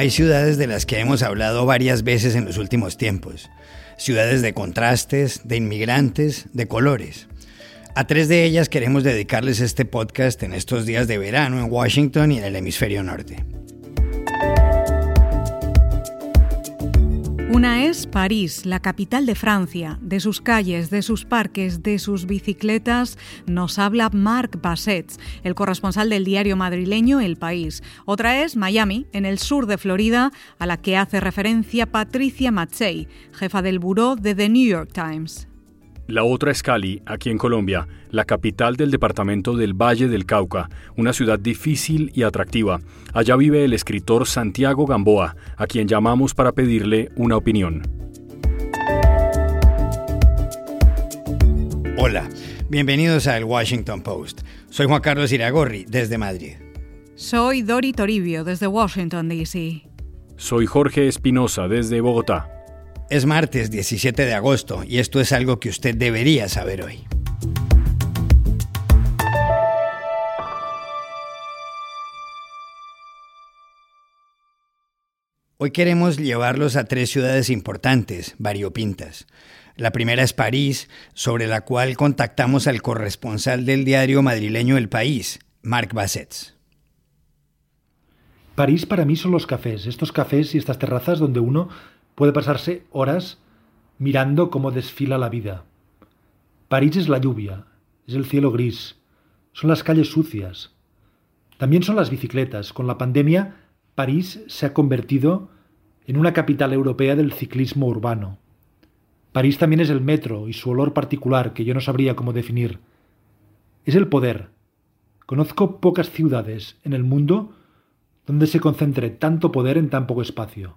Hay ciudades de las que hemos hablado varias veces en los últimos tiempos. Ciudades de contrastes, de inmigrantes, de colores. A tres de ellas queremos dedicarles este podcast en estos días de verano en Washington y en el hemisferio norte. Una es París, la capital de Francia. De sus calles, de sus parques, de sus bicicletas, nos habla Marc Bassets, el corresponsal del diario madrileño El País. Otra es Miami, en el sur de Florida, a la que hace referencia Patricia Matzei, jefa del buró de The New York Times. La otra es Cali, aquí en Colombia, la capital del departamento del Valle del Cauca, una ciudad difícil y atractiva. Allá vive el escritor Santiago Gamboa, a quien llamamos para pedirle una opinión. Hola, bienvenidos a El Washington Post. Soy Juan Carlos Iragorri, desde Madrid. Soy Dori Toribio, desde Washington, D.C. Soy Jorge Espinosa, desde Bogotá. Es martes 17 de agosto y esto es algo que usted debería saber hoy. Hoy queremos llevarlos a tres ciudades importantes, variopintas. La primera es París, sobre la cual contactamos al corresponsal del diario madrileño El País, Marc Bassets. París para mí son los cafés, estos cafés y estas terrazas donde uno Puede pasarse horas mirando cómo desfila la vida. París es la lluvia, es el cielo gris, son las calles sucias. También son las bicicletas. Con la pandemia, París se ha convertido en una capital europea del ciclismo urbano. París también es el metro y su olor particular que yo no sabría cómo definir. Es el poder. Conozco pocas ciudades en el mundo donde se concentre tanto poder en tan poco espacio.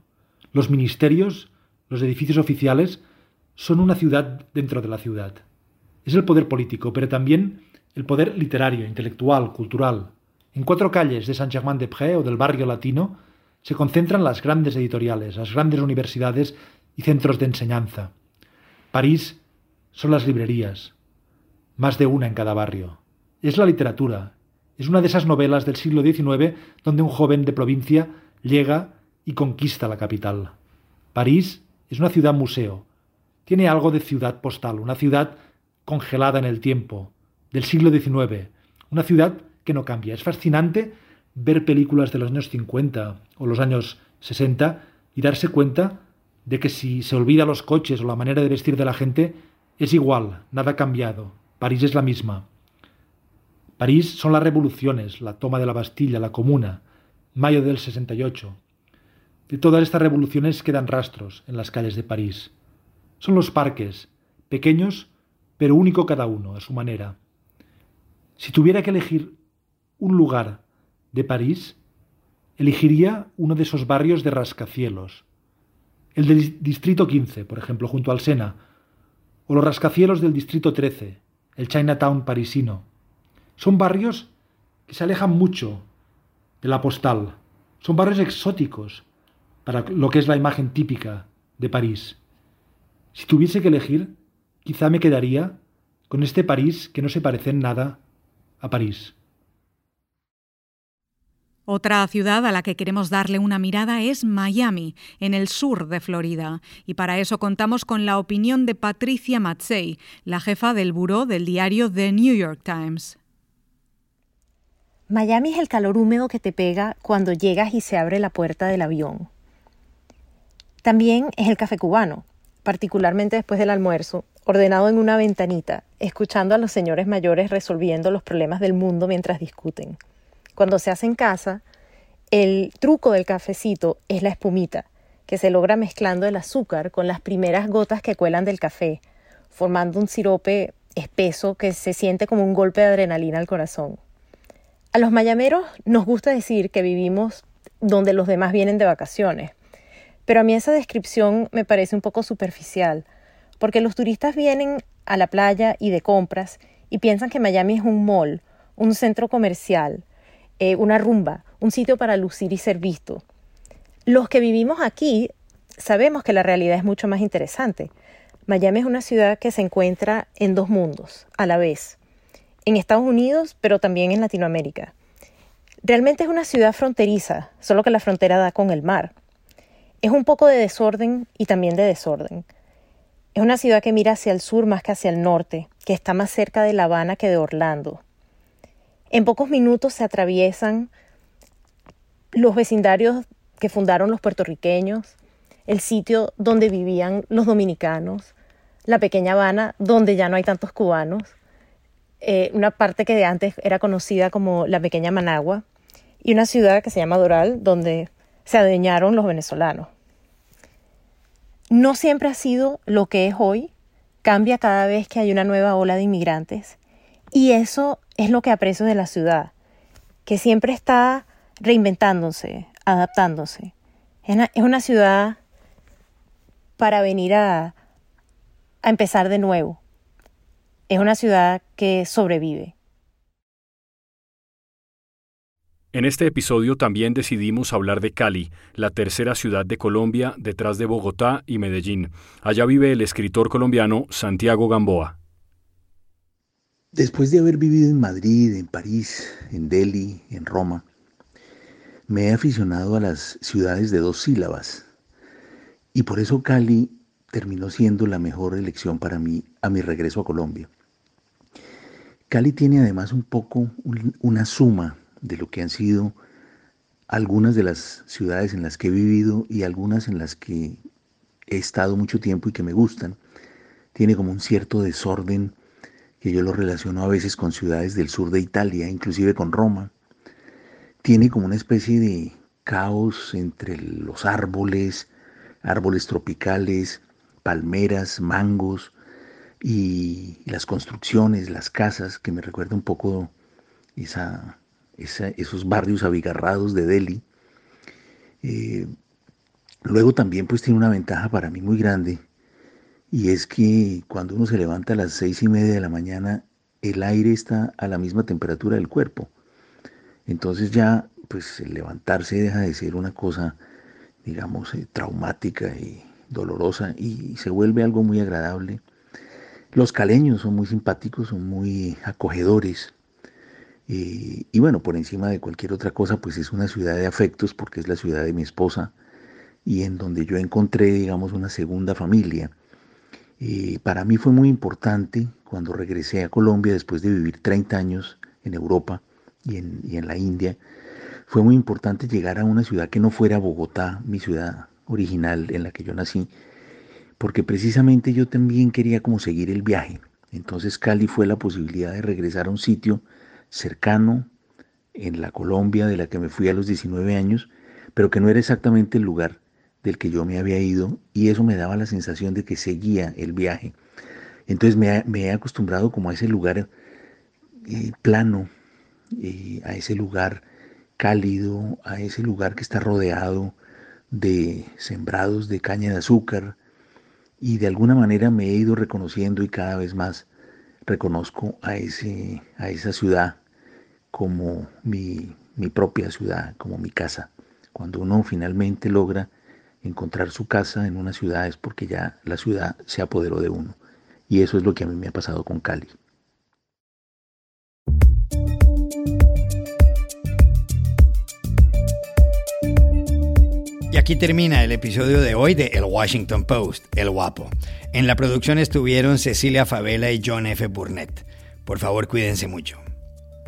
Los ministerios, los edificios oficiales, son una ciudad dentro de la ciudad. Es el poder político, pero también el poder literario, intelectual, cultural. En cuatro calles de Saint-Germain-des-Prés o del barrio latino se concentran las grandes editoriales, las grandes universidades y centros de enseñanza. París son las librerías, más de una en cada barrio. Es la literatura, es una de esas novelas del siglo XIX donde un joven de provincia llega y conquista la capital. París es una ciudad museo. Tiene algo de ciudad postal, una ciudad congelada en el tiempo, del siglo XIX, una ciudad que no cambia. Es fascinante ver películas de los años 50 o los años 60 y darse cuenta de que si se olvida los coches o la manera de vestir de la gente, es igual, nada ha cambiado. París es la misma. París son las revoluciones, la toma de la Bastilla, la Comuna, mayo del 68, de todas estas revoluciones quedan rastros en las calles de París. Son los parques, pequeños, pero único cada uno, a su manera. Si tuviera que elegir un lugar de París, elegiría uno de esos barrios de rascacielos. El del Distrito 15, por ejemplo, junto al Sena, o los rascacielos del Distrito 13, el Chinatown parisino. Son barrios que se alejan mucho de la postal. Son barrios exóticos, para lo que es la imagen típica de París. Si tuviese que elegir, quizá me quedaría con este París que no se parece en nada a París. Otra ciudad a la que queremos darle una mirada es Miami, en el sur de Florida, y para eso contamos con la opinión de Patricia Matzei, la jefa del buró del diario The New York Times. Miami es el calor húmedo que te pega cuando llegas y se abre la puerta del avión. También es el café cubano, particularmente después del almuerzo, ordenado en una ventanita, escuchando a los señores mayores resolviendo los problemas del mundo mientras discuten. Cuando se hace en casa, el truco del cafecito es la espumita, que se logra mezclando el azúcar con las primeras gotas que cuelan del café, formando un sirope espeso que se siente como un golpe de adrenalina al corazón. A los mayameros nos gusta decir que vivimos donde los demás vienen de vacaciones, pero a mí esa descripción me parece un poco superficial, porque los turistas vienen a la playa y de compras y piensan que Miami es un mall, un centro comercial, eh, una rumba, un sitio para lucir y ser visto. Los que vivimos aquí sabemos que la realidad es mucho más interesante. Miami es una ciudad que se encuentra en dos mundos a la vez, en Estados Unidos, pero también en Latinoamérica. Realmente es una ciudad fronteriza, solo que la frontera da con el mar. Es un poco de desorden y también de desorden. Es una ciudad que mira hacia el sur más que hacia el norte, que está más cerca de La Habana que de Orlando. En pocos minutos se atraviesan los vecindarios que fundaron los puertorriqueños, el sitio donde vivían los dominicanos, la pequeña Habana donde ya no hay tantos cubanos, eh, una parte que de antes era conocida como la pequeña Managua y una ciudad que se llama Doral donde se adueñaron los venezolanos no siempre ha sido lo que es hoy, cambia cada vez que hay una nueva ola de inmigrantes. Y eso es lo que aprecio de la ciudad, que siempre está reinventándose, adaptándose. Es una, ciudad para venir a, empezar de nuevo. Es una ciudad que sobrevive. En este episodio también decidimos hablar de Cali, la tercera ciudad de Colombia detrás de Bogotá y Medellín. Allá vive el escritor colombiano Santiago Gamboa. Después de haber vivido en Madrid, en París, en Delhi, en Roma, me he aficionado a las ciudades de dos sílabas. Y por eso Cali terminó siendo la mejor elección para mí a mi regreso a Colombia. Cali tiene además un poco una suma de lo que han sido algunas de las ciudades en las que he vivido y algunas en las que he estado mucho tiempo y que me gustan. Tiene como un cierto desorden que yo lo relaciono a veces con ciudades del sur de Italia, inclusive con Roma. Tiene como una especie de caos entre los árboles, árboles tropicales, palmeras, mangos y las construcciones, las casas, que me recuerda un poco esa esos barrios abigarrados de Delhi. Eh, luego también pues tiene una ventaja para mí muy grande y es que cuando uno se levanta a las seis y media de la mañana el aire está a la misma temperatura del cuerpo. Entonces ya pues el levantarse deja de ser una cosa digamos eh, traumática y dolorosa y se vuelve algo muy agradable. Los caleños son muy simpáticos, son muy acogedores. Eh, y bueno, por encima de cualquier otra cosa, pues es una ciudad de afectos porque es la ciudad de mi esposa y en donde yo encontré, digamos, una segunda familia. Eh, para mí fue muy importante cuando regresé a Colombia después de vivir 30 años en Europa y en, y en la India, fue muy importante llegar a una ciudad que no fuera Bogotá, mi ciudad original en la que yo nací, porque precisamente yo también quería como seguir el viaje. Entonces Cali fue la posibilidad de regresar a un sitio cercano en la Colombia de la que me fui a los 19 años, pero que no era exactamente el lugar del que yo me había ido y eso me daba la sensación de que seguía el viaje. Entonces me, he acostumbrado como a ese lugar eh, plano, eh, a ese lugar cálido, a ese lugar que está rodeado de sembrados de caña de azúcar y de alguna manera me he ido reconociendo y cada vez más reconozco a, ese, a esa ciudad como mi, mi propia ciudad, como mi casa. Cuando uno finalmente logra encontrar su casa en una ciudad es porque ya la ciudad se apoderó de uno. Y eso es lo que a mí me ha pasado con Cali. Y aquí termina el episodio de hoy de El Washington Post, El Guapo. En la producción estuvieron Cecilia Favela y John F. Burnett. Por favor, cuídense mucho.